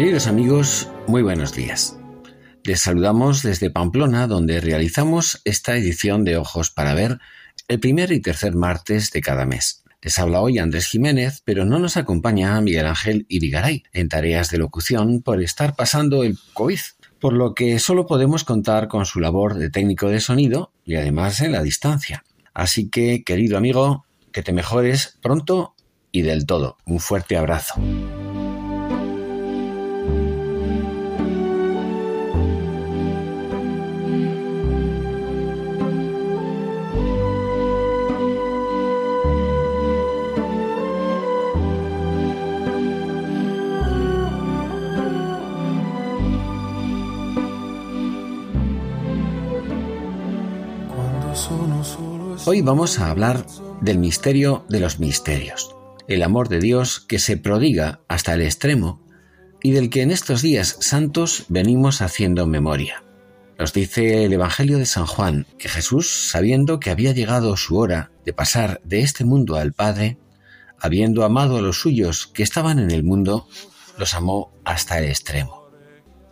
Queridos amigos, muy buenos días. Les saludamos desde Pamplona, donde realizamos esta edición de Ojos para Ver el primer y tercer martes de cada mes. Les habla hoy Andrés Jiménez, pero no nos acompaña Miguel Ángel Irigaray en tareas de locución por estar pasando el COVID, por lo que solo podemos contar con su labor de técnico de sonido y además en la distancia. Así que, querido amigo, que te mejores pronto y del todo. Un fuerte abrazo. Hoy vamos a hablar del misterio de los misterios, el amor de Dios que se prodiga hasta el extremo y del que en estos días santos venimos haciendo memoria. Nos dice el Evangelio de San Juan que Jesús, sabiendo que había llegado su hora de pasar de este mundo al Padre, habiendo amado a los suyos que estaban en el mundo, los amó hasta el extremo.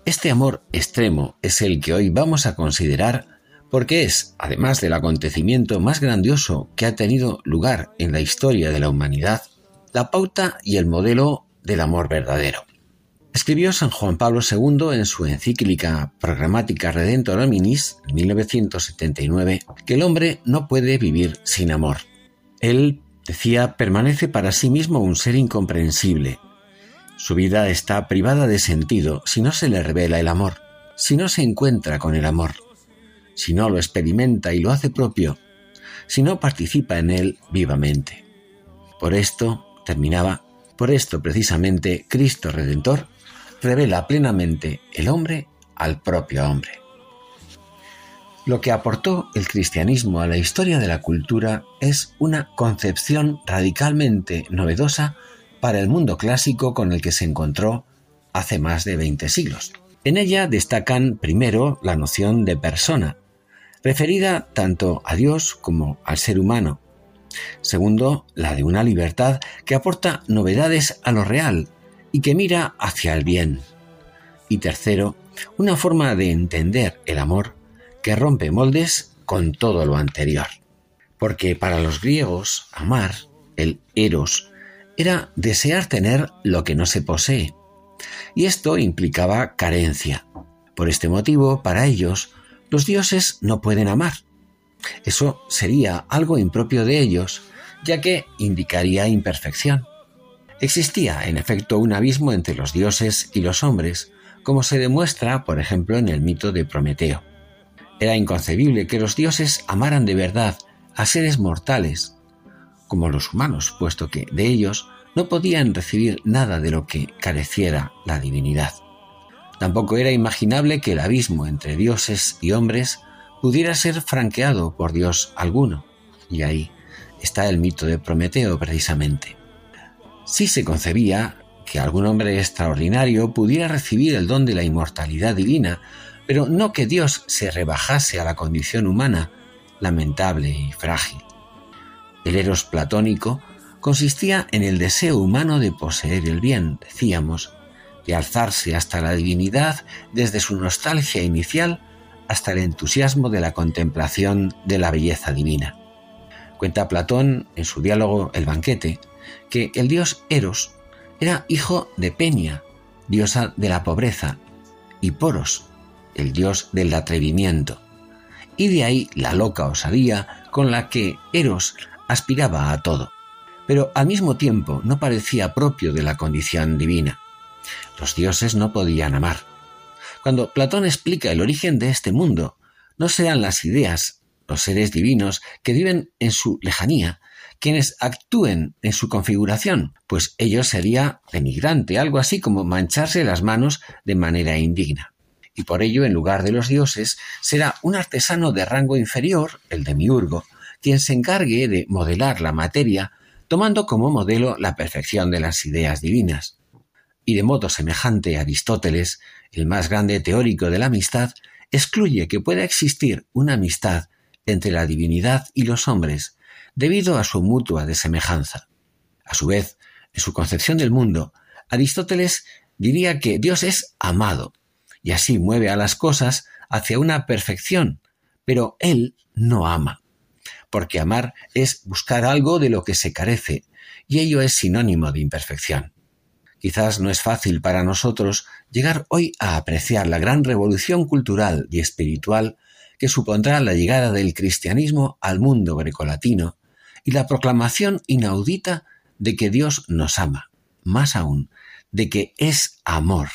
Este amor extremo es el que hoy vamos a considerar porque es, además del acontecimiento más grandioso que ha tenido lugar en la historia de la humanidad, la pauta y el modelo del amor verdadero. Escribió San Juan Pablo II en su encíclica Programática Redentor Hominis, en 1979, que el hombre no puede vivir sin amor. Él, decía, permanece para sí mismo un ser incomprensible. Su vida está privada de sentido si no se le revela el amor, si no se encuentra con el amor si no lo experimenta y lo hace propio, si no participa en él vivamente. Por esto, terminaba, por esto precisamente Cristo Redentor revela plenamente el hombre al propio hombre. Lo que aportó el cristianismo a la historia de la cultura es una concepción radicalmente novedosa para el mundo clásico con el que se encontró hace más de 20 siglos. En ella destacan primero la noción de persona, referida tanto a Dios como al ser humano. Segundo, la de una libertad que aporta novedades a lo real y que mira hacia el bien. Y tercero, una forma de entender el amor que rompe moldes con todo lo anterior. Porque para los griegos, amar, el eros, era desear tener lo que no se posee. Y esto implicaba carencia. Por este motivo, para ellos, los dioses no pueden amar. Eso sería algo impropio de ellos, ya que indicaría imperfección. Existía, en efecto, un abismo entre los dioses y los hombres, como se demuestra, por ejemplo, en el mito de Prometeo. Era inconcebible que los dioses amaran de verdad a seres mortales, como los humanos, puesto que de ellos no podían recibir nada de lo que careciera la divinidad. Tampoco era imaginable que el abismo entre dioses y hombres pudiera ser franqueado por Dios alguno. Y ahí está el mito de Prometeo precisamente. Sí se concebía que algún hombre extraordinario pudiera recibir el don de la inmortalidad divina, pero no que Dios se rebajase a la condición humana, lamentable y frágil. El eros platónico consistía en el deseo humano de poseer el bien, decíamos, de alzarse hasta la divinidad desde su nostalgia inicial hasta el entusiasmo de la contemplación de la belleza divina. Cuenta Platón en su diálogo El banquete que el dios Eros era hijo de Peña, diosa de la pobreza, y Poros, el dios del atrevimiento. Y de ahí la loca osadía con la que Eros aspiraba a todo, pero al mismo tiempo no parecía propio de la condición divina. Los dioses no podían amar. Cuando Platón explica el origen de este mundo, no sean las ideas, los seres divinos que viven en su lejanía, quienes actúen en su configuración, pues ello sería denigrante, algo así como mancharse las manos de manera indigna. Y por ello, en lugar de los dioses, será un artesano de rango inferior, el demiurgo, quien se encargue de modelar la materia, tomando como modelo la perfección de las ideas divinas. Y de modo semejante, Aristóteles, el más grande teórico de la amistad, excluye que pueda existir una amistad entre la divinidad y los hombres, debido a su mutua desemejanza. A su vez, en su concepción del mundo, Aristóteles diría que Dios es amado, y así mueve a las cosas hacia una perfección, pero Él no ama, porque amar es buscar algo de lo que se carece, y ello es sinónimo de imperfección. Quizás no es fácil para nosotros llegar hoy a apreciar la gran revolución cultural y espiritual que supondrá la llegada del cristianismo al mundo grecolatino y la proclamación inaudita de que Dios nos ama, más aún, de que es amor,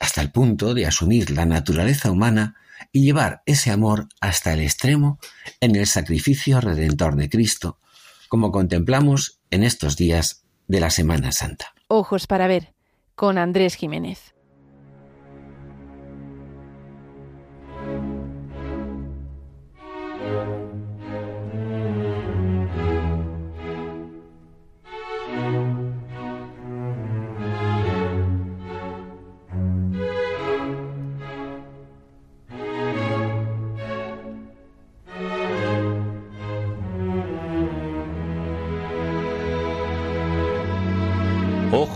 hasta el punto de asumir la naturaleza humana y llevar ese amor hasta el extremo en el sacrificio redentor de Cristo, como contemplamos en estos días de la Semana Santa. Ojos para ver, con Andrés Jiménez.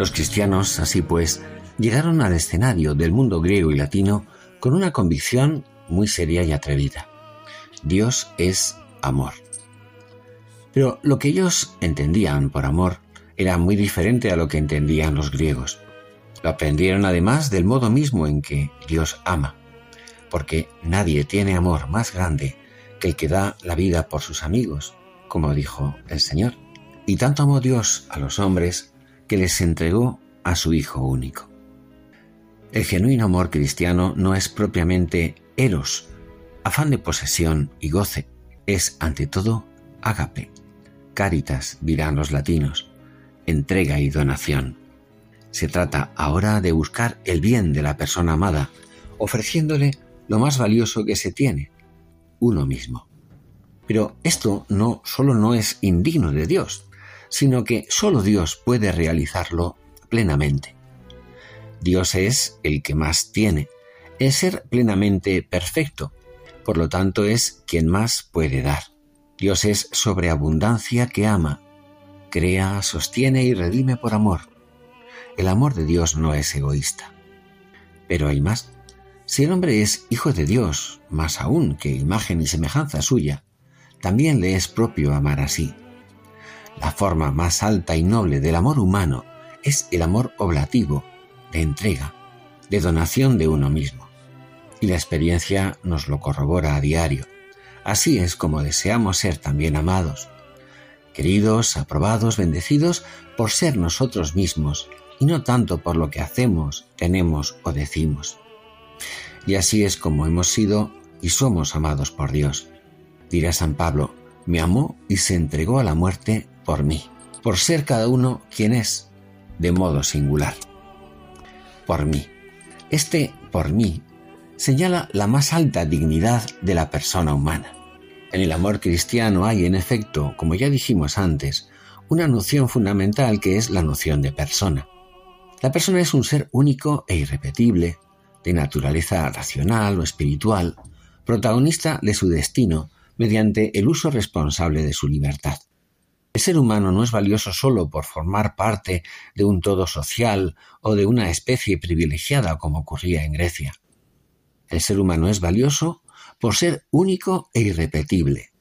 Los cristianos, así pues, llegaron al escenario del mundo griego y latino con una convicción muy seria y atrevida. Dios es amor. Pero lo que ellos entendían por amor era muy diferente a lo que entendían los griegos. Lo aprendieron además del modo mismo en que Dios ama, porque nadie tiene amor más grande que el que da la vida por sus amigos, como dijo el Señor. Y tanto amó Dios a los hombres que les entregó a su Hijo único. El genuino amor cristiano no es propiamente eros, afán de posesión y goce, es ante todo agape, caritas dirán los latinos, entrega y donación. Se trata ahora de buscar el bien de la persona amada, ofreciéndole lo más valioso que se tiene, uno mismo. Pero esto no solo no es indigno de Dios, sino que solo Dios puede realizarlo plenamente. Dios es el que más tiene, es ser plenamente perfecto, por lo tanto es quien más puede dar. Dios es sobreabundancia que ama, crea, sostiene y redime por amor. El amor de Dios no es egoísta. Pero hay más. Si el hombre es hijo de Dios, más aún que imagen y semejanza suya, también le es propio amar así. La forma más alta y noble del amor humano es el amor oblativo, de entrega, de donación de uno mismo. Y la experiencia nos lo corrobora a diario. Así es como deseamos ser también amados, queridos, aprobados, bendecidos por ser nosotros mismos y no tanto por lo que hacemos, tenemos o decimos. Y así es como hemos sido y somos amados por Dios. Dirá San Pablo, me amó y se entregó a la muerte por mí, por ser cada uno quien es, de modo singular. Por mí. Este por mí señala la más alta dignidad de la persona humana. En el amor cristiano hay, en efecto, como ya dijimos antes, una noción fundamental que es la noción de persona. La persona es un ser único e irrepetible, de naturaleza racional o espiritual, protagonista de su destino mediante el uso responsable de su libertad. El ser humano no es valioso solo por formar parte de un todo social o de una especie privilegiada como ocurría en Grecia. El ser humano es valioso por ser único e irrepetible,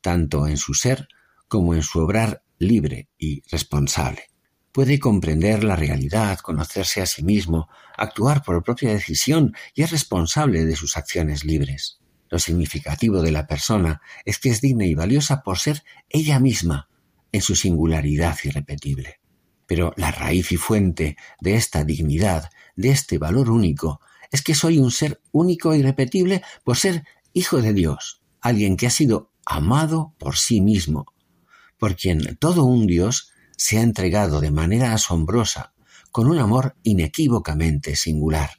tanto en su ser como en su obrar libre y responsable. Puede comprender la realidad, conocerse a sí mismo, actuar por propia decisión y es responsable de sus acciones libres. Lo significativo de la persona es que es digna y valiosa por ser ella misma, en su singularidad irrepetible. Pero la raíz y fuente de esta dignidad, de este valor único, es que soy un ser único e irrepetible por ser hijo de Dios, alguien que ha sido amado por sí mismo, por quien todo un Dios se ha entregado de manera asombrosa, con un amor inequívocamente singular,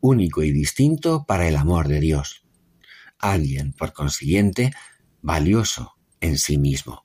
único y distinto para el amor de Dios, alguien, por consiguiente, valioso en sí mismo.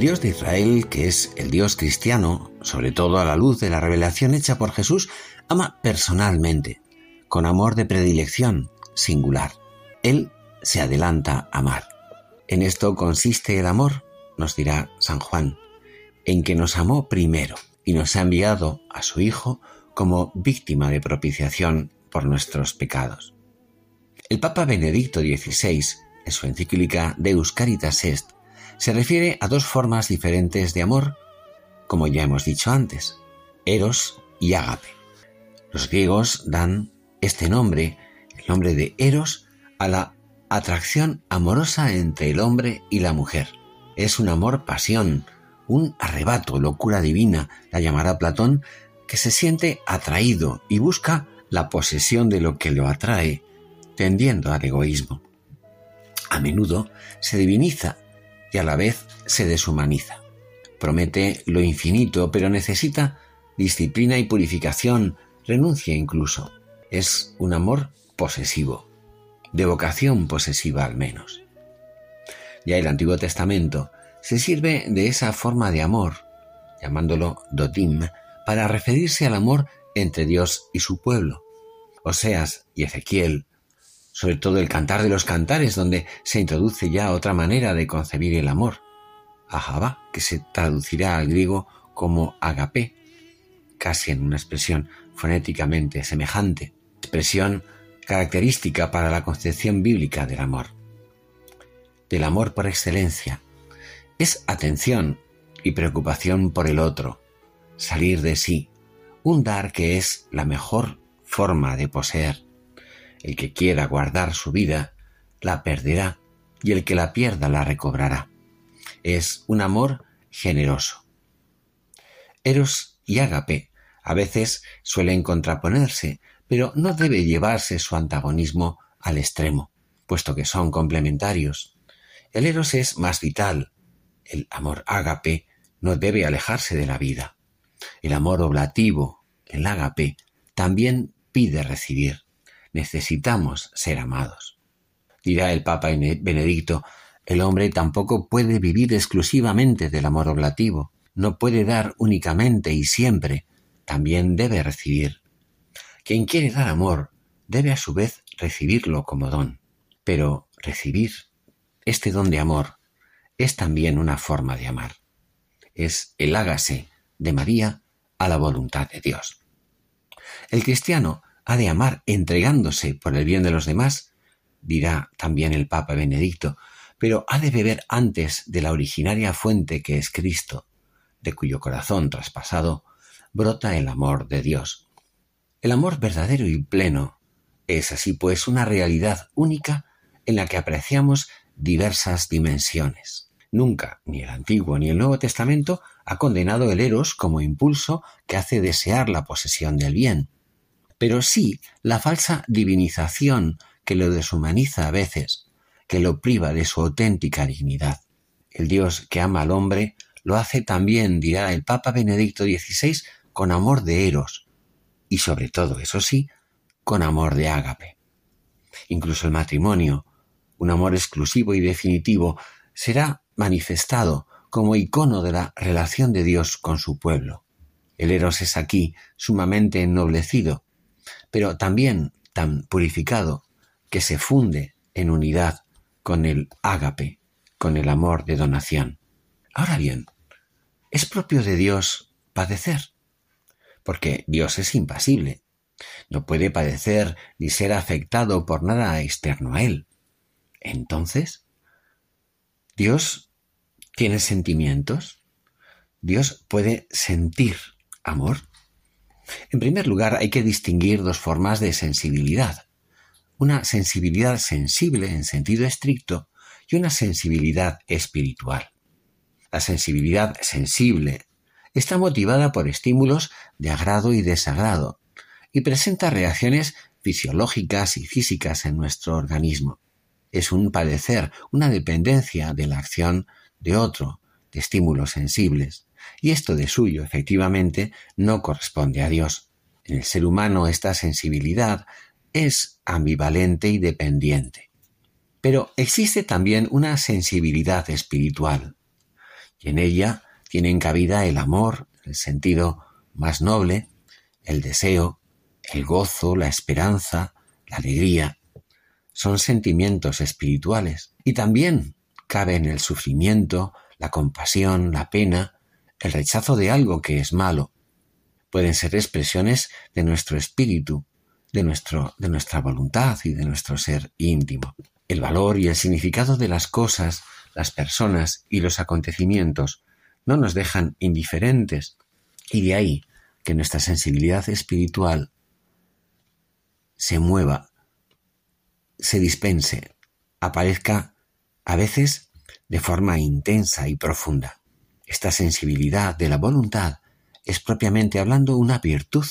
El Dios de Israel, que es el Dios cristiano, sobre todo a la luz de la revelación hecha por Jesús, ama personalmente, con amor de predilección singular. Él se adelanta a amar. En esto consiste el amor, nos dirá San Juan, en que nos amó primero y nos ha enviado a su Hijo como víctima de propiciación por nuestros pecados. El Papa Benedicto XVI, en su encíclica Deus Caritas Est, se refiere a dos formas diferentes de amor, como ya hemos dicho antes, eros y ágape. Los griegos dan este nombre, el nombre de eros, a la atracción amorosa entre el hombre y la mujer. Es un amor pasión, un arrebato, locura divina, la llamará Platón, que se siente atraído y busca la posesión de lo que lo atrae, tendiendo al egoísmo. A menudo se diviniza y a la vez se deshumaniza. Promete lo infinito, pero necesita disciplina y purificación, renuncia incluso. Es un amor posesivo, de vocación posesiva al menos. Ya el Antiguo Testamento se sirve de esa forma de amor, llamándolo dotim, para referirse al amor entre Dios y su pueblo. Oseas y Ezequiel sobre todo el cantar de los cantares, donde se introduce ya otra manera de concebir el amor, ahaba, que se traducirá al griego como agape, casi en una expresión fonéticamente semejante, expresión característica para la concepción bíblica del amor. Del amor por excelencia, es atención y preocupación por el otro, salir de sí, un dar que es la mejor forma de poseer. El que quiera guardar su vida, la perderá, y el que la pierda la recobrará. Es un amor generoso. Eros y ágape a veces suelen contraponerse, pero no debe llevarse su antagonismo al extremo, puesto que son complementarios. El eros es más vital. El amor ágape no debe alejarse de la vida. El amor oblativo, el ágape, también pide recibir necesitamos ser amados. Dirá el Papa Benedicto, el hombre tampoco puede vivir exclusivamente del amor oblativo, no puede dar únicamente y siempre, también debe recibir. Quien quiere dar amor debe a su vez recibirlo como don, pero recibir este don de amor es también una forma de amar. Es el hágase de María a la voluntad de Dios. El cristiano ha de amar entregándose por el bien de los demás, dirá también el Papa Benedicto, pero ha de beber antes de la originaria fuente que es Cristo, de cuyo corazón traspasado brota el amor de Dios. El amor verdadero y pleno es así pues una realidad única en la que apreciamos diversas dimensiones. Nunca, ni el Antiguo ni el Nuevo Testamento, ha condenado el eros como impulso que hace desear la posesión del bien, pero sí la falsa divinización que lo deshumaniza a veces, que lo priva de su auténtica dignidad. El Dios que ama al hombre lo hace también, dirá el Papa Benedicto XVI, con amor de eros, y sobre todo, eso sí, con amor de ágape. Incluso el matrimonio, un amor exclusivo y definitivo, será manifestado como icono de la relación de Dios con su pueblo. El eros es aquí sumamente ennoblecido, pero también tan purificado que se funde en unidad con el ágape, con el amor de donación. Ahora bien, ¿es propio de Dios padecer? Porque Dios es impasible. No puede padecer ni ser afectado por nada externo a Él. Entonces, ¿Dios tiene sentimientos? ¿Dios puede sentir amor? En primer lugar, hay que distinguir dos formas de sensibilidad. Una sensibilidad sensible en sentido estricto y una sensibilidad espiritual. La sensibilidad sensible está motivada por estímulos de agrado y desagrado y presenta reacciones fisiológicas y físicas en nuestro organismo. Es un padecer, una dependencia de la acción de otro, de estímulos sensibles. Y esto de suyo, efectivamente, no corresponde a Dios. En el ser humano esta sensibilidad es ambivalente y dependiente. Pero existe también una sensibilidad espiritual, y en ella tienen cabida el amor, el sentido más noble, el deseo, el gozo, la esperanza, la alegría. Son sentimientos espirituales y también caben el sufrimiento, la compasión, la pena, el rechazo de algo que es malo. Pueden ser expresiones de nuestro espíritu, de, nuestro, de nuestra voluntad y de nuestro ser íntimo. El valor y el significado de las cosas, las personas y los acontecimientos no nos dejan indiferentes y de ahí que nuestra sensibilidad espiritual se mueva, se dispense, aparezca a veces de forma intensa y profunda. Esta sensibilidad de la voluntad es propiamente hablando una virtud,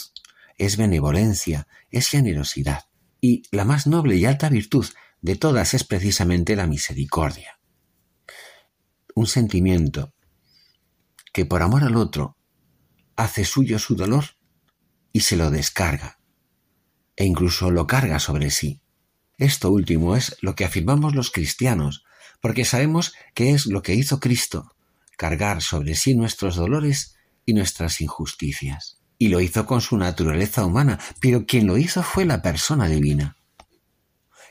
es benevolencia, es generosidad. Y la más noble y alta virtud de todas es precisamente la misericordia. Un sentimiento que por amor al otro hace suyo su dolor y se lo descarga, e incluso lo carga sobre sí. Esto último es lo que afirmamos los cristianos, porque sabemos que es lo que hizo Cristo, cargar sobre sí nuestros dolores y nuestras injusticias y lo hizo con su naturaleza humana, pero quien lo hizo fue la persona divina.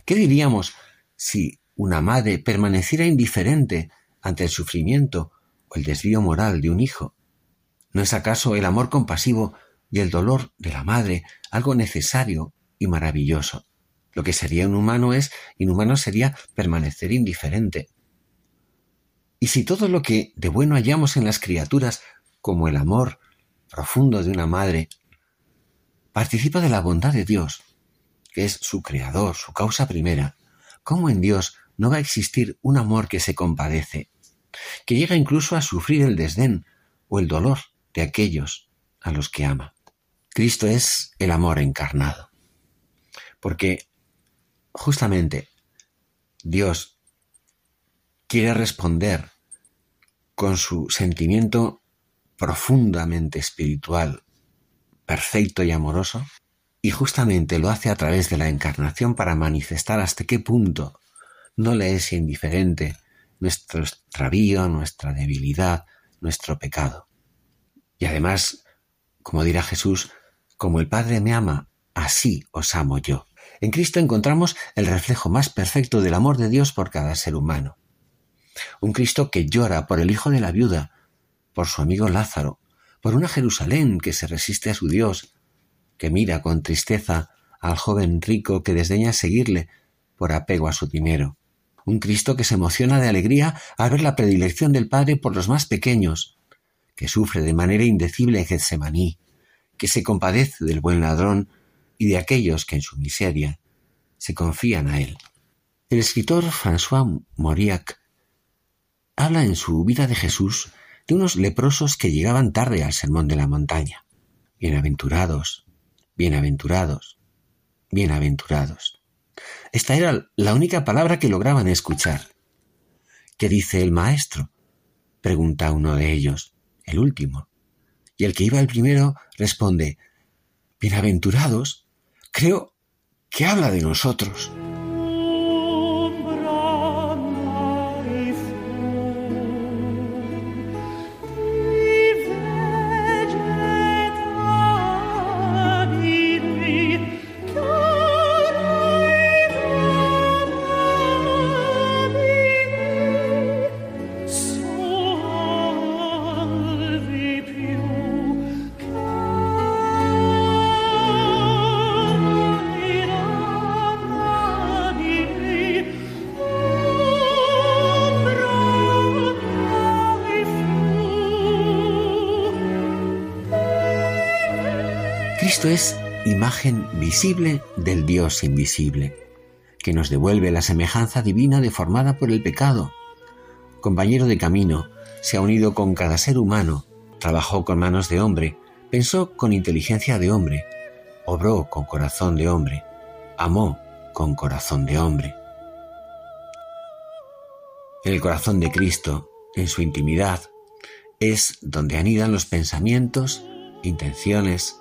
¿Qué diríamos si una madre permaneciera indiferente ante el sufrimiento o el desvío moral de un hijo? ¿No es acaso el amor compasivo y el dolor de la madre algo necesario y maravilloso? Lo que sería un humano es, inhumano sería permanecer indiferente. Y si todo lo que de bueno hallamos en las criaturas, como el amor, profundo de una madre, participa de la bondad de Dios, que es su creador, su causa primera, ¿cómo en Dios no va a existir un amor que se compadece, que llega incluso a sufrir el desdén o el dolor de aquellos a los que ama? Cristo es el amor encarnado, porque justamente Dios quiere responder con su sentimiento profundamente espiritual, perfecto y amoroso, y justamente lo hace a través de la encarnación para manifestar hasta qué punto no le es indiferente nuestro extravío, nuestra debilidad, nuestro pecado. Y además, como dirá Jesús, como el Padre me ama, así os amo yo. En Cristo encontramos el reflejo más perfecto del amor de Dios por cada ser humano. Un Cristo que llora por el hijo de la viuda, por su amigo Lázaro, por una Jerusalén que se resiste a su Dios, que mira con tristeza al joven rico que desdeña seguirle, por apego a su dinero. Un Cristo que se emociona de alegría al ver la predilección del Padre por los más pequeños, que sufre de manera indecible en Getsemaní, que se compadece del buen ladrón y de aquellos que en su miseria se confían a él. El escritor François Mauriac habla en su vida de Jesús de unos leprosos que llegaban tarde al sermón de la montaña. Bienaventurados, bienaventurados, bienaventurados. Esta era la única palabra que lograban escuchar. ¿Qué dice el maestro? pregunta uno de ellos, el último. Y el que iba el primero responde, Bienaventurados, creo que habla de nosotros. Visible del Dios invisible, que nos devuelve la semejanza divina deformada por el pecado. Compañero de camino, se ha unido con cada ser humano, trabajó con manos de hombre, pensó con inteligencia de hombre, obró con corazón de hombre, amó con corazón de hombre. el corazón de Cristo, en su intimidad, es donde anidan los pensamientos, intenciones,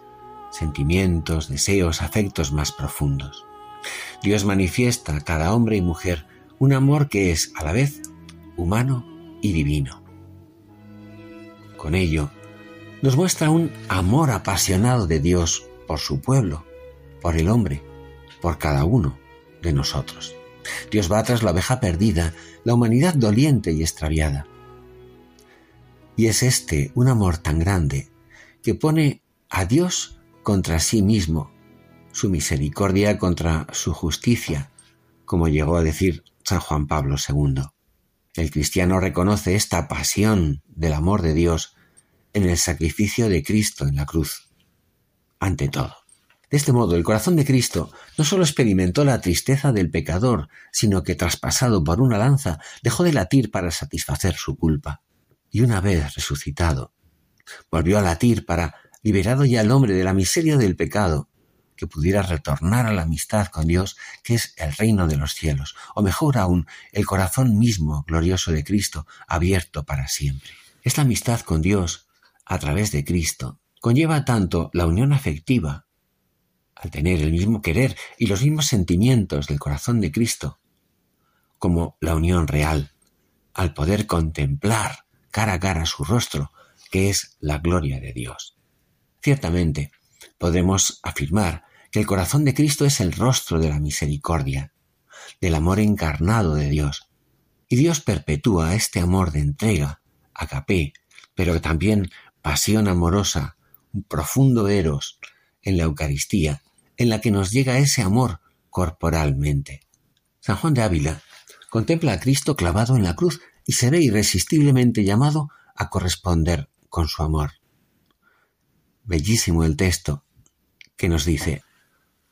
sentimientos, deseos, afectos más profundos. Dios manifiesta a cada hombre y mujer un amor que es a la vez humano y divino. Con ello, nos muestra un amor apasionado de Dios por su pueblo, por el hombre, por cada uno de nosotros. Dios va tras la oveja perdida, la humanidad doliente y extraviada. Y es este un amor tan grande que pone a Dios contra sí mismo, su misericordia contra su justicia, como llegó a decir San Juan Pablo II. El cristiano reconoce esta pasión del amor de Dios en el sacrificio de Cristo en la cruz. Ante todo. De este modo, el corazón de Cristo no sólo experimentó la tristeza del pecador, sino que traspasado por una lanza dejó de latir para satisfacer su culpa. Y una vez resucitado, volvió a latir para liberado ya el hombre de la miseria del pecado, que pudiera retornar a la amistad con Dios, que es el reino de los cielos, o mejor aún, el corazón mismo glorioso de Cristo, abierto para siempre. Esta amistad con Dios, a través de Cristo, conlleva tanto la unión afectiva, al tener el mismo querer y los mismos sentimientos del corazón de Cristo, como la unión real, al poder contemplar cara a cara su rostro, que es la gloria de Dios. Ciertamente, podemos afirmar que el corazón de Cristo es el rostro de la misericordia, del amor encarnado de Dios. Y Dios perpetúa este amor de entrega, agapé, pero también pasión amorosa, un profundo eros en la Eucaristía, en la que nos llega ese amor corporalmente. San Juan de Ávila contempla a Cristo clavado en la cruz y se ve irresistiblemente llamado a corresponder con su amor bellísimo el texto que nos dice,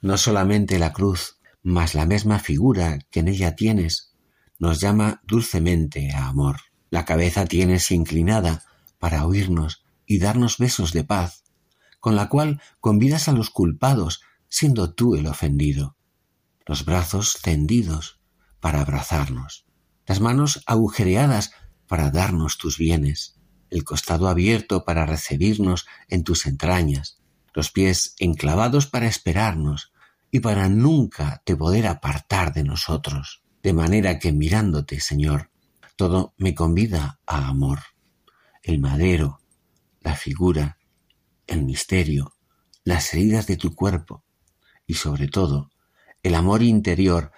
no solamente la cruz, mas la misma figura que en ella tienes, nos llama dulcemente a amor. La cabeza tienes inclinada para oírnos y darnos besos de paz, con la cual convidas a los culpados, siendo tú el ofendido. Los brazos tendidos para abrazarnos, las manos agujereadas para darnos tus bienes, el costado abierto para recibirnos en tus entrañas, los pies enclavados para esperarnos y para nunca te poder apartar de nosotros, de manera que mirándote, Señor, todo me convida a amor. El madero, la figura, el misterio, las heridas de tu cuerpo y sobre todo el amor interior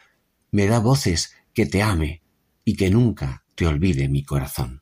me da voces que te ame y que nunca te olvide mi corazón.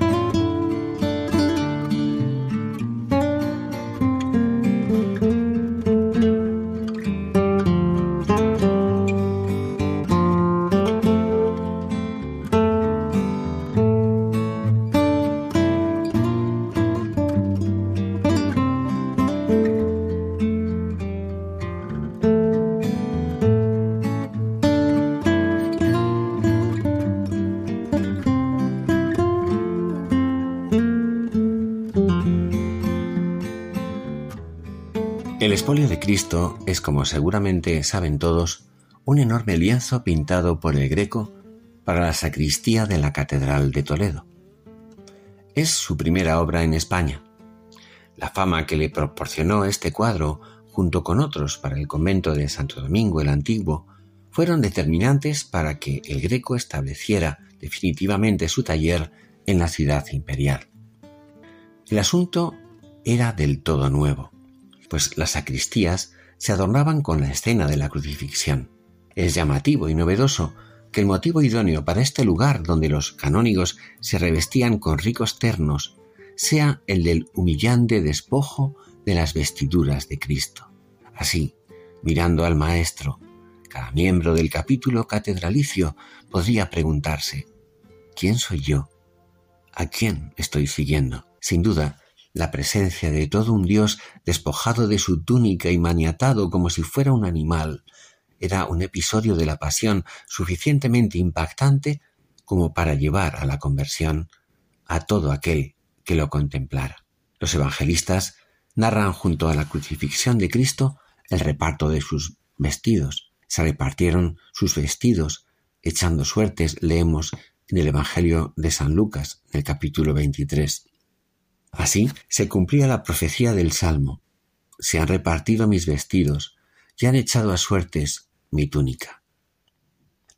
Cristo es, como seguramente saben todos, un enorme lienzo pintado por el Greco para la sacristía de la Catedral de Toledo. Es su primera obra en España. La fama que le proporcionó este cuadro, junto con otros para el convento de Santo Domingo el Antiguo, fueron determinantes para que el Greco estableciera definitivamente su taller en la ciudad imperial. El asunto era del todo nuevo pues las sacristías se adornaban con la escena de la crucifixión. Es llamativo y novedoso que el motivo idóneo para este lugar donde los canónigos se revestían con ricos ternos sea el del humillante despojo de las vestiduras de Cristo. Así, mirando al Maestro, cada miembro del capítulo catedralicio podría preguntarse, ¿quién soy yo? ¿A quién estoy siguiendo? Sin duda, la presencia de todo un dios despojado de su túnica y maniatado como si fuera un animal, era un episodio de la pasión suficientemente impactante como para llevar a la conversión a todo aquel que lo contemplara. Los evangelistas narran junto a la crucifixión de Cristo el reparto de sus vestidos. Se repartieron sus vestidos, echando suertes, leemos en el Evangelio de San Lucas, en el capítulo 23. Así se cumplía la profecía del Salmo. Se han repartido mis vestidos y han echado a suertes mi túnica.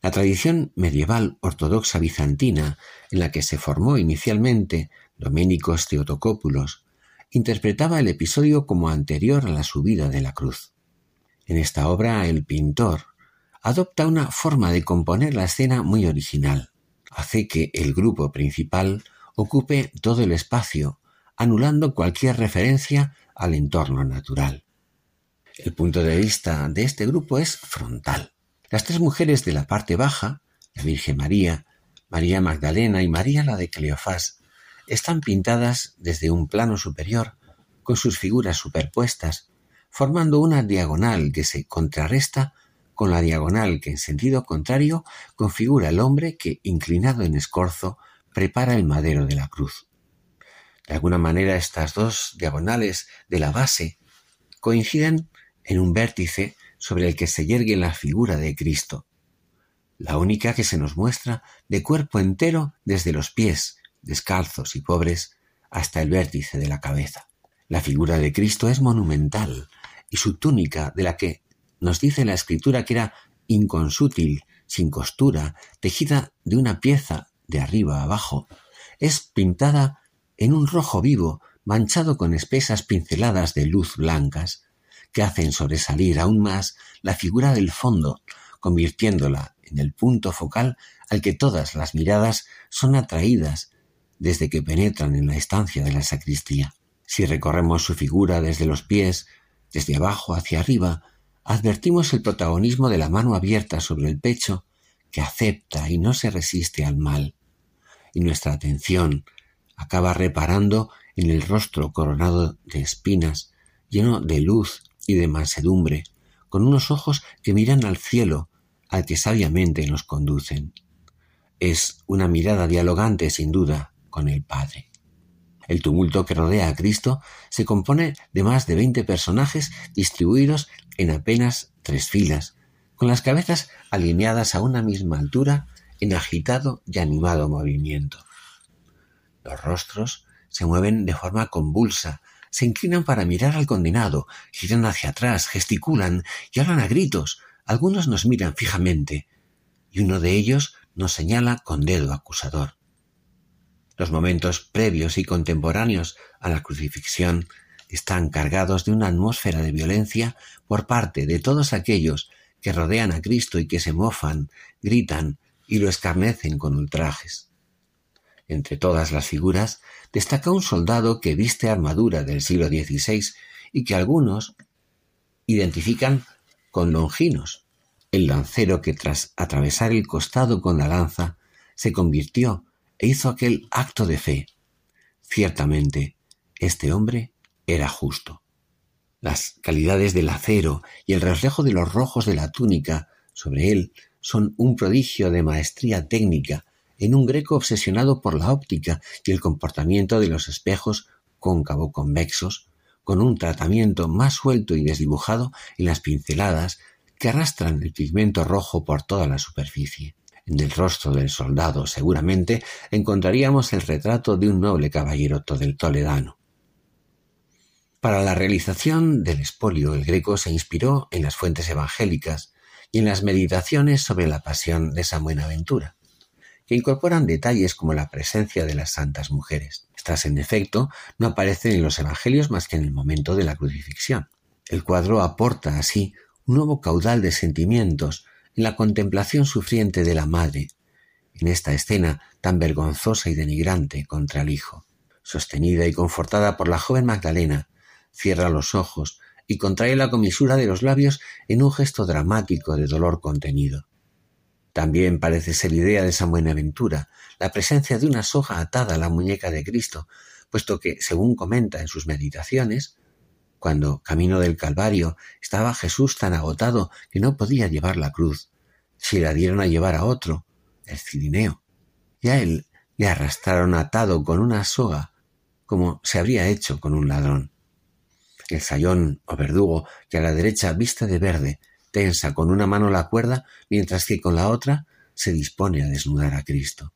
La tradición medieval ortodoxa bizantina, en la que se formó inicialmente Doménicos Theotocópulos, interpretaba el episodio como anterior a la subida de la cruz. En esta obra el pintor adopta una forma de componer la escena muy original. Hace que el grupo principal ocupe todo el espacio anulando cualquier referencia al entorno natural. El punto de vista de este grupo es frontal. Las tres mujeres de la parte baja, la Virgen María, María Magdalena y María la de Cleofás, están pintadas desde un plano superior, con sus figuras superpuestas, formando una diagonal que se contrarresta con la diagonal que en sentido contrario configura el hombre que, inclinado en escorzo, prepara el madero de la cruz. De alguna manera estas dos diagonales de la base coinciden en un vértice sobre el que se yergue la figura de Cristo, la única que se nos muestra de cuerpo entero desde los pies, descalzos y pobres, hasta el vértice de la cabeza. La figura de Cristo es monumental y su túnica, de la que nos dice la escritura que era inconsútil, sin costura, tejida de una pieza de arriba a abajo, es pintada en un rojo vivo manchado con espesas pinceladas de luz blancas, que hacen sobresalir aún más la figura del fondo, convirtiéndola en el punto focal al que todas las miradas son atraídas desde que penetran en la estancia de la sacristía. Si recorremos su figura desde los pies, desde abajo hacia arriba, advertimos el protagonismo de la mano abierta sobre el pecho que acepta y no se resiste al mal. Y nuestra atención, acaba reparando en el rostro coronado de espinas, lleno de luz y de mansedumbre, con unos ojos que miran al cielo, al que sabiamente nos conducen. Es una mirada dialogante, sin duda, con el Padre. El tumulto que rodea a Cristo se compone de más de veinte personajes distribuidos en apenas tres filas, con las cabezas alineadas a una misma altura en agitado y animado movimiento. Los rostros se mueven de forma convulsa, se inclinan para mirar al condenado, giran hacia atrás, gesticulan y hablan a gritos. Algunos nos miran fijamente y uno de ellos nos señala con dedo acusador. Los momentos previos y contemporáneos a la crucifixión están cargados de una atmósfera de violencia por parte de todos aquellos que rodean a Cristo y que se mofan, gritan, y lo escarnecen con ultrajes. Entre todas las figuras destaca un soldado que viste armadura del siglo XVI y que algunos identifican con Longinos, el lancero que tras atravesar el costado con la lanza se convirtió e hizo aquel acto de fe. Ciertamente, este hombre era justo. Las calidades del acero y el reflejo de los rojos de la túnica sobre él son un prodigio de maestría técnica en un greco obsesionado por la óptica y el comportamiento de los espejos cóncavo-convexos, con un tratamiento más suelto y desdibujado en las pinceladas que arrastran el pigmento rojo por toda la superficie. En el rostro del soldado seguramente encontraríamos el retrato de un noble caballero toledano. Para la realización del espolio el greco se inspiró en las fuentes evangélicas y en las meditaciones sobre la pasión de San Buenaventura, que incorporan detalles como la presencia de las santas mujeres. Estas, en efecto, no aparecen en los evangelios más que en el momento de la crucifixión. El cuadro aporta así un nuevo caudal de sentimientos en la contemplación sufriente de la madre, en esta escena tan vergonzosa y denigrante contra el hijo. Sostenida y confortada por la joven Magdalena, cierra los ojos y contrae la comisura de los labios en un gesto dramático de dolor contenido. También parece ser idea de San Buenaventura la presencia de una soga atada a la muñeca de Cristo, puesto que, según comenta en sus meditaciones, cuando, camino del Calvario, estaba Jesús tan agotado que no podía llevar la cruz. Se la dieron a llevar a otro, el Cirineo, y a él le arrastraron atado con una soga, como se habría hecho con un ladrón. El sayón o verdugo, que a la derecha vista de verde, tensa con una mano la cuerda, mientras que con la otra se dispone a desnudar a Cristo.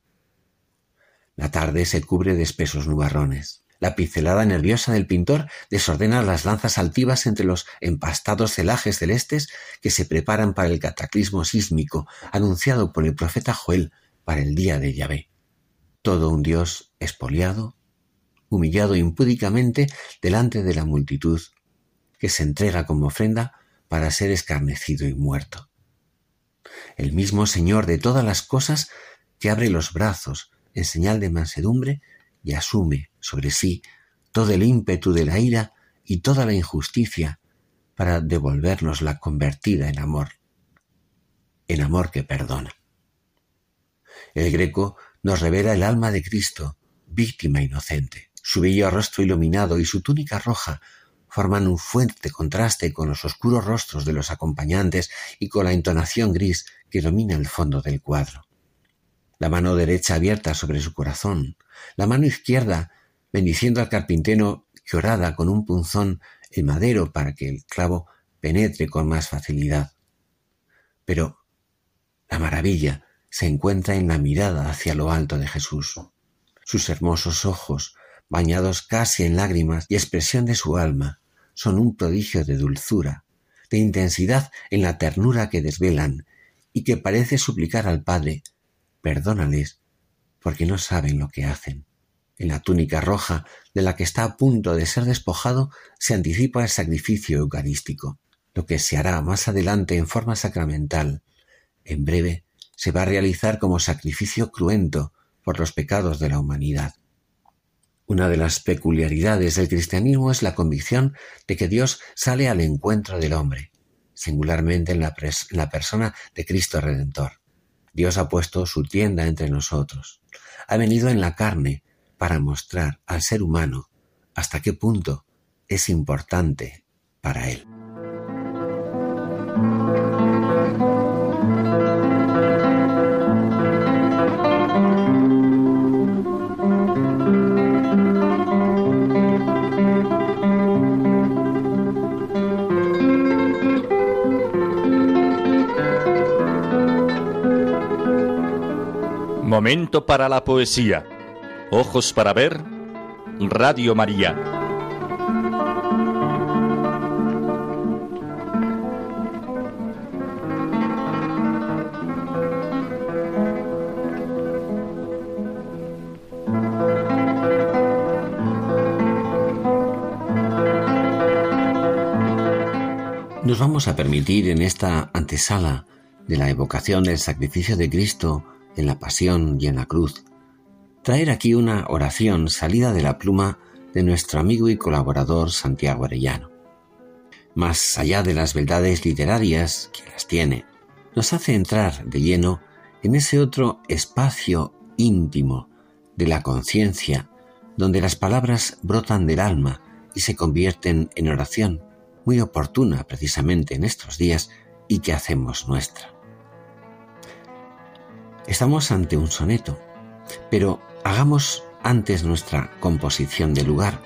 La tarde se cubre de espesos nubarrones. La pincelada nerviosa del pintor desordena las lanzas altivas entre los empastados celajes celestes que se preparan para el cataclismo sísmico anunciado por el profeta Joel para el día de Yahvé. Todo un Dios espoliado, humillado impúdicamente delante de la multitud, que se entrega como ofrenda para ser escarnecido y muerto. El mismo Señor de todas las cosas que abre los brazos en señal de mansedumbre y asume sobre sí todo el ímpetu de la ira y toda la injusticia para devolvernos la convertida en amor, en amor que perdona. El greco nos revela el alma de Cristo, víctima inocente. Su bello rostro iluminado y su túnica roja forman un fuerte contraste con los oscuros rostros de los acompañantes y con la entonación gris que domina el fondo del cuadro. La mano derecha abierta sobre su corazón, la mano izquierda bendiciendo al carpintero que orada con un punzón el madero para que el clavo penetre con más facilidad. Pero la maravilla se encuentra en la mirada hacia lo alto de Jesús. Sus hermosos ojos, bañados casi en lágrimas y expresión de su alma, son un prodigio de dulzura, de intensidad en la ternura que desvelan y que parece suplicar al Padre, perdónales, porque no saben lo que hacen. En la túnica roja de la que está a punto de ser despojado se anticipa el sacrificio eucarístico, lo que se hará más adelante en forma sacramental. En breve se va a realizar como sacrificio cruento por los pecados de la humanidad. Una de las peculiaridades del cristianismo es la convicción de que Dios sale al encuentro del hombre, singularmente en la, persona de Cristo Redentor. Dios ha puesto su tienda entre nosotros. Ha venido en la carne para mostrar al ser humano hasta qué punto es importante para él. Momento para la poesía. Ojos para ver. Radio María. Nos vamos a permitir en esta antesala de la evocación del sacrificio de Cristo en la pasión y en la cruz, traer aquí una oración salida de la pluma de nuestro amigo y colaborador Santiago Arellano. Más allá de las verdades literarias, que las tiene, nos hace entrar de lleno en ese otro espacio íntimo de la conciencia, donde las palabras brotan del alma y se convierten en oración, muy oportuna precisamente en estos días y que hacemos nuestra. Estamos ante un soneto, pero hagamos antes nuestra composición de lugar,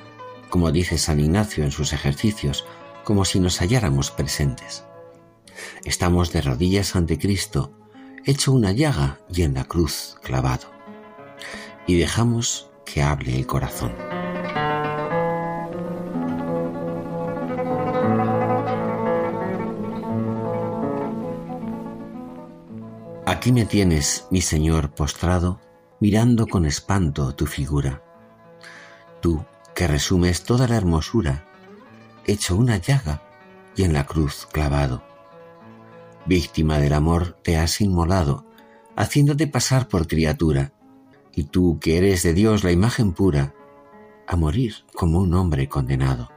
como dice San Ignacio en sus ejercicios, como si nos halláramos presentes. Estamos de rodillas ante Cristo, hecho una llaga y en la cruz clavado. Y dejamos que hable el corazón. Aquí me tienes, mi Señor, postrado, mirando con espanto tu figura. Tú, que resumes toda la hermosura, hecho una llaga y en la cruz clavado. Víctima del amor te has inmolado, haciéndote pasar por criatura, y tú que eres de Dios la imagen pura, a morir como un hombre condenado.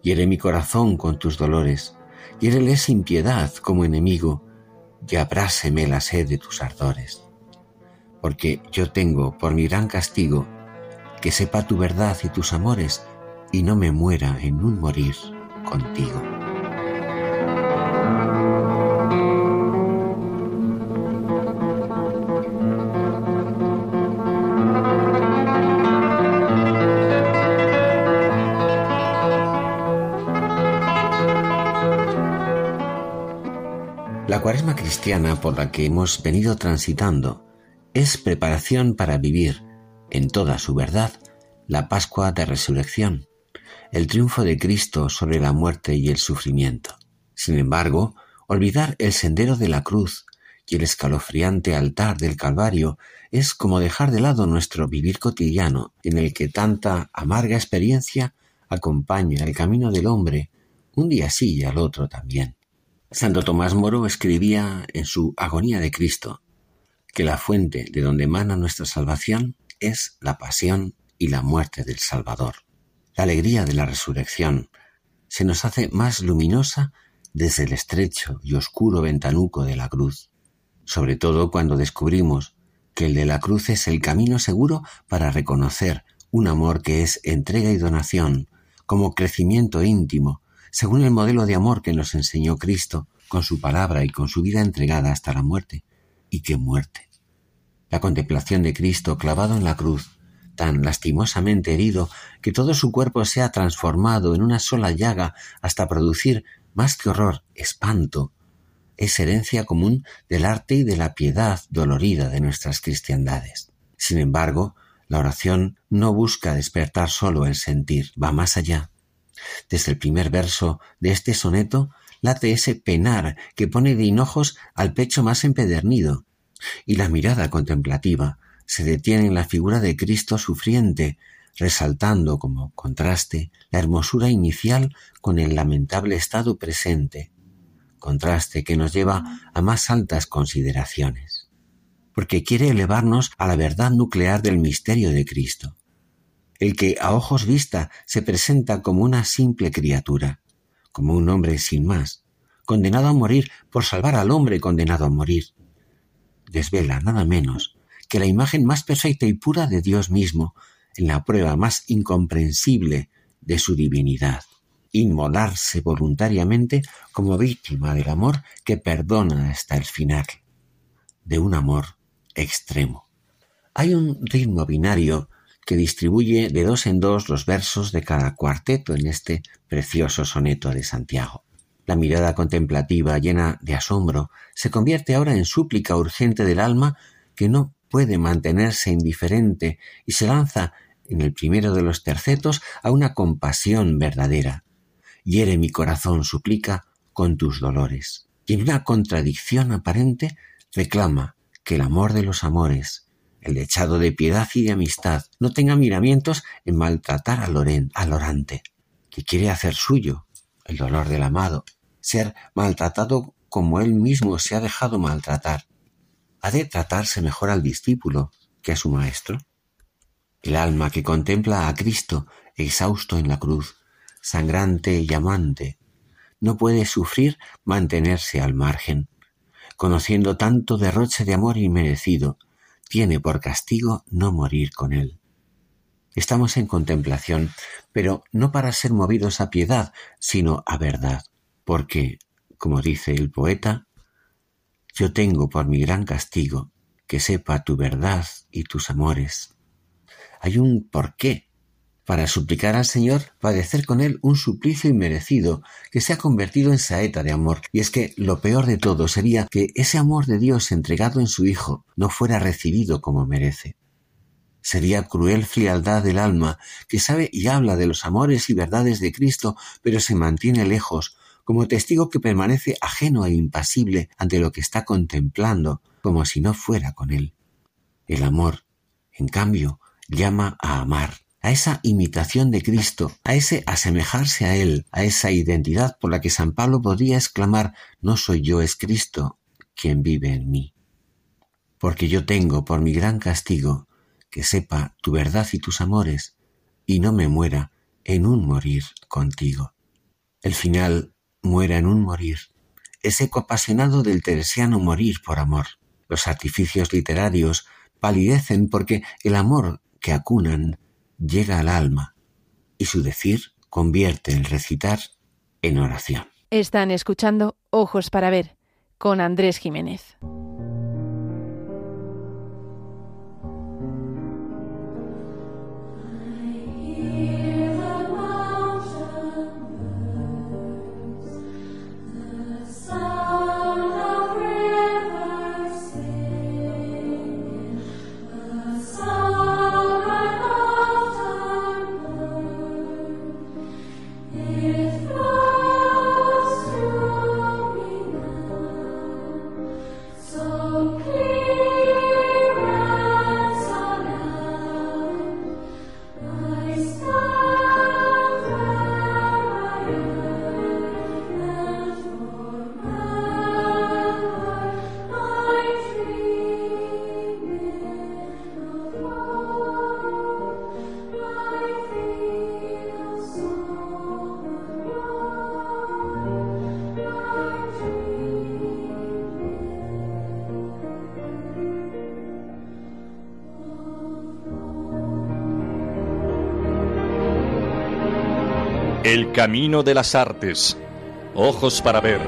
Hiere mi corazón con tus dolores, hiérele sin piedad como enemigo, y abráseme la sed de tus ardores. Porque yo tengo, por mi gran castigo, que sepa tu verdad y tus amores, y no me muera en un morir contigo. Cuaresma cristiana por la que hemos venido transitando es preparación para vivir, en toda su verdad, la Pascua de Resurrección, el triunfo de Cristo sobre la muerte y el sufrimiento. Sin embargo, olvidar el sendero de la cruz y el escalofriante altar del Calvario es como dejar de lado nuestro vivir cotidiano en el que tanta amarga experiencia acompaña el camino del hombre un día sí y al otro también. Santo Tomás Moro escribía en su Agonía de Cristo que la fuente de donde emana nuestra salvación es la pasión y la muerte del Salvador. La alegría de la resurrección se nos hace más luminosa desde el estrecho y oscuro ventanuco de la cruz, sobre todo cuando descubrimos que el de la cruz es el camino seguro para reconocer un amor que es entrega y donación, como crecimiento íntimo, según el modelo de amor que nos enseñó Cristo con su palabra y con su vida entregada hasta la muerte. ¿Y qué muerte? La contemplación de Cristo clavado en la cruz, tan lastimosamente herido que todo su cuerpo se ha transformado en una sola llaga hasta producir, más que horror, espanto, es herencia común del arte y de la piedad dolorida de nuestras cristiandades. Sin embargo, la oración no busca despertar solo el sentir, va más allá. Desde el primer verso de este soneto late ese penar que pone de hinojos al pecho más empedernido, y la mirada contemplativa se detiene en la figura de Cristo sufriente, resaltando como contraste la hermosura inicial con el lamentable estado presente, contraste que nos lleva a más altas consideraciones, porque quiere elevarnos a la verdad nuclear del misterio de Cristo el que a ojos vista se presenta como una simple criatura, como un hombre sin más, condenado a morir por salvar al hombre condenado a morir. Desvela nada menos que la imagen más perfecta y pura de Dios mismo en la prueba más incomprensible de su divinidad, inmolarse voluntariamente como víctima del amor que perdona hasta el final, de un amor extremo. Hay un ritmo binario que distribuye de dos en dos los versos de cada cuarteto en este precioso soneto de Santiago. La mirada contemplativa llena de asombro se convierte ahora en súplica urgente del alma que no puede mantenerse indiferente y se lanza en el primero de los tercetos a una compasión verdadera. Hiere mi corazón, suplica, con tus dolores. Y en una contradicción aparente reclama que el amor de los amores, el echado de piedad y de amistad, no tenga miramientos en maltratar al, Loren, al orante, que quiere hacer suyo el dolor del amado, ser maltratado como él mismo se ha dejado maltratar. ¿Ha de tratarse mejor al discípulo que a su maestro? El alma que contempla a Cristo exhausto en la cruz, sangrante y amante, no puede sufrir mantenerse al margen. Conociendo tanto derroche de amor inmerecido, tiene por castigo no morir con él. Estamos en contemplación, pero no para ser movidos a piedad, sino a verdad, porque, como dice el poeta, yo tengo por mi gran castigo que sepa tu verdad y tus amores. Hay un porqué para suplicar al Señor padecer con él un suplicio inmerecido que se ha convertido en saeta de amor. Y es que lo peor de todo sería que ese amor de Dios entregado en su Hijo no fuera recibido como merece. Sería cruel frialdad del alma que sabe y habla de los amores y verdades de Cristo, pero se mantiene lejos, como testigo que permanece ajeno e impasible ante lo que está contemplando, como si no fuera con él. El amor, en cambio, llama a amar, a esa imitación de Cristo, a ese asemejarse a Él, a esa identidad por la que San Pablo podía exclamar, no soy yo, es Cristo quien vive en mí. Porque yo tengo por mi gran castigo que sepa tu verdad y tus amores, y no me muera en un morir contigo. El final muera en un morir, es eco apasionado del teresiano morir por amor. Los artificios literarios palidecen porque el amor que acunan llega al alma y su decir convierte el recitar en oración. Están escuchando Ojos para Ver con Andrés Jiménez. Camino de las artes. Ojos para ver.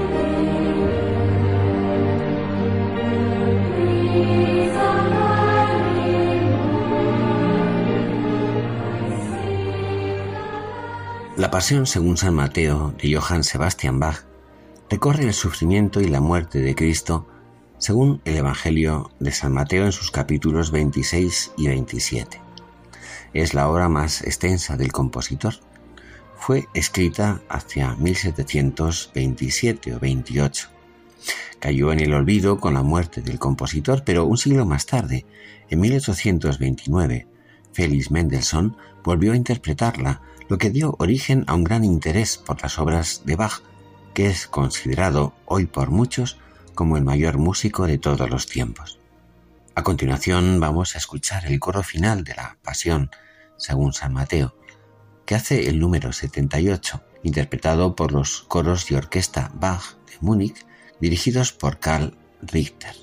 La Pasión según San Mateo de Johann Sebastian Bach recorre el sufrimiento y la muerte de Cristo según el Evangelio de San Mateo en sus capítulos 26 y 27. Es la obra más extensa del compositor fue escrita hacia 1727 o 28. Cayó en el olvido con la muerte del compositor, pero un siglo más tarde, en 1829, Félix Mendelssohn volvió a interpretarla, lo que dio origen a un gran interés por las obras de Bach, que es considerado hoy por muchos como el mayor músico de todos los tiempos. A continuación vamos a escuchar el coro final de la Pasión, según San Mateo, que hace el número 78, interpretado por los coros de orquesta Bach de Múnich, dirigidos por Karl Richter.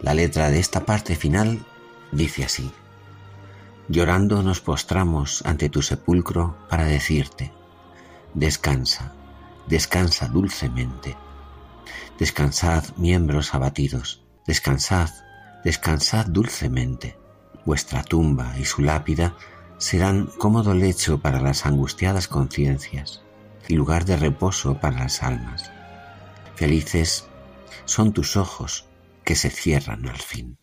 La letra de esta parte final dice así. Llorando nos postramos ante tu sepulcro para decirte, descansa, descansa dulcemente. Descansad, miembros abatidos, descansad, descansad dulcemente. Vuestra tumba y su lápida serán cómodo lecho para las angustiadas conciencias y lugar de reposo para las almas. Felices son tus ojos que se cierran al fin.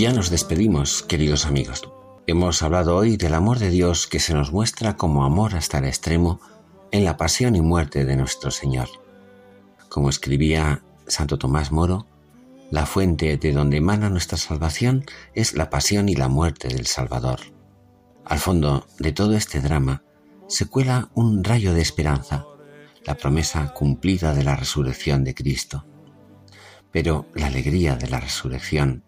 Ya nos despedimos, queridos amigos. Hemos hablado hoy del amor de Dios que se nos muestra como amor hasta el extremo en la pasión y muerte de nuestro Señor. Como escribía Santo Tomás Moro, la fuente de donde emana nuestra salvación es la pasión y la muerte del Salvador. Al fondo de todo este drama se cuela un rayo de esperanza, la promesa cumplida de la resurrección de Cristo. Pero la alegría de la resurrección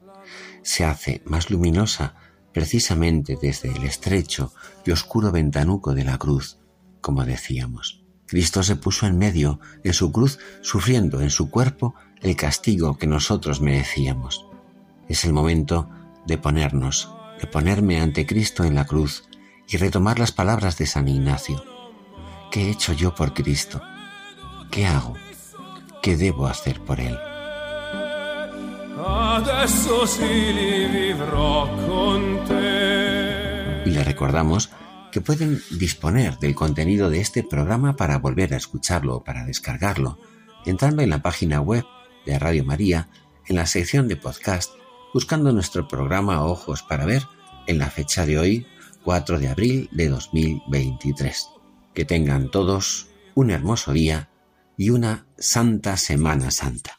se hace más luminosa precisamente desde el estrecho y oscuro ventanuco de la cruz, como decíamos. Cristo se puso en medio en su cruz, sufriendo en su cuerpo el castigo que nosotros merecíamos. Es el momento de ponernos, de ponerme ante Cristo en la cruz y retomar las palabras de San Ignacio. ¿Qué he hecho yo por Cristo? ¿Qué hago? ¿Qué debo hacer por Él? Y le recordamos que pueden disponer del contenido de este programa para volver a escucharlo o para descargarlo, entrando en la página web de Radio María, en la sección de podcast, buscando nuestro programa Ojos para Ver en la fecha de hoy, 4 de abril de 2023. Que tengan todos un hermoso día y una santa Semana Santa.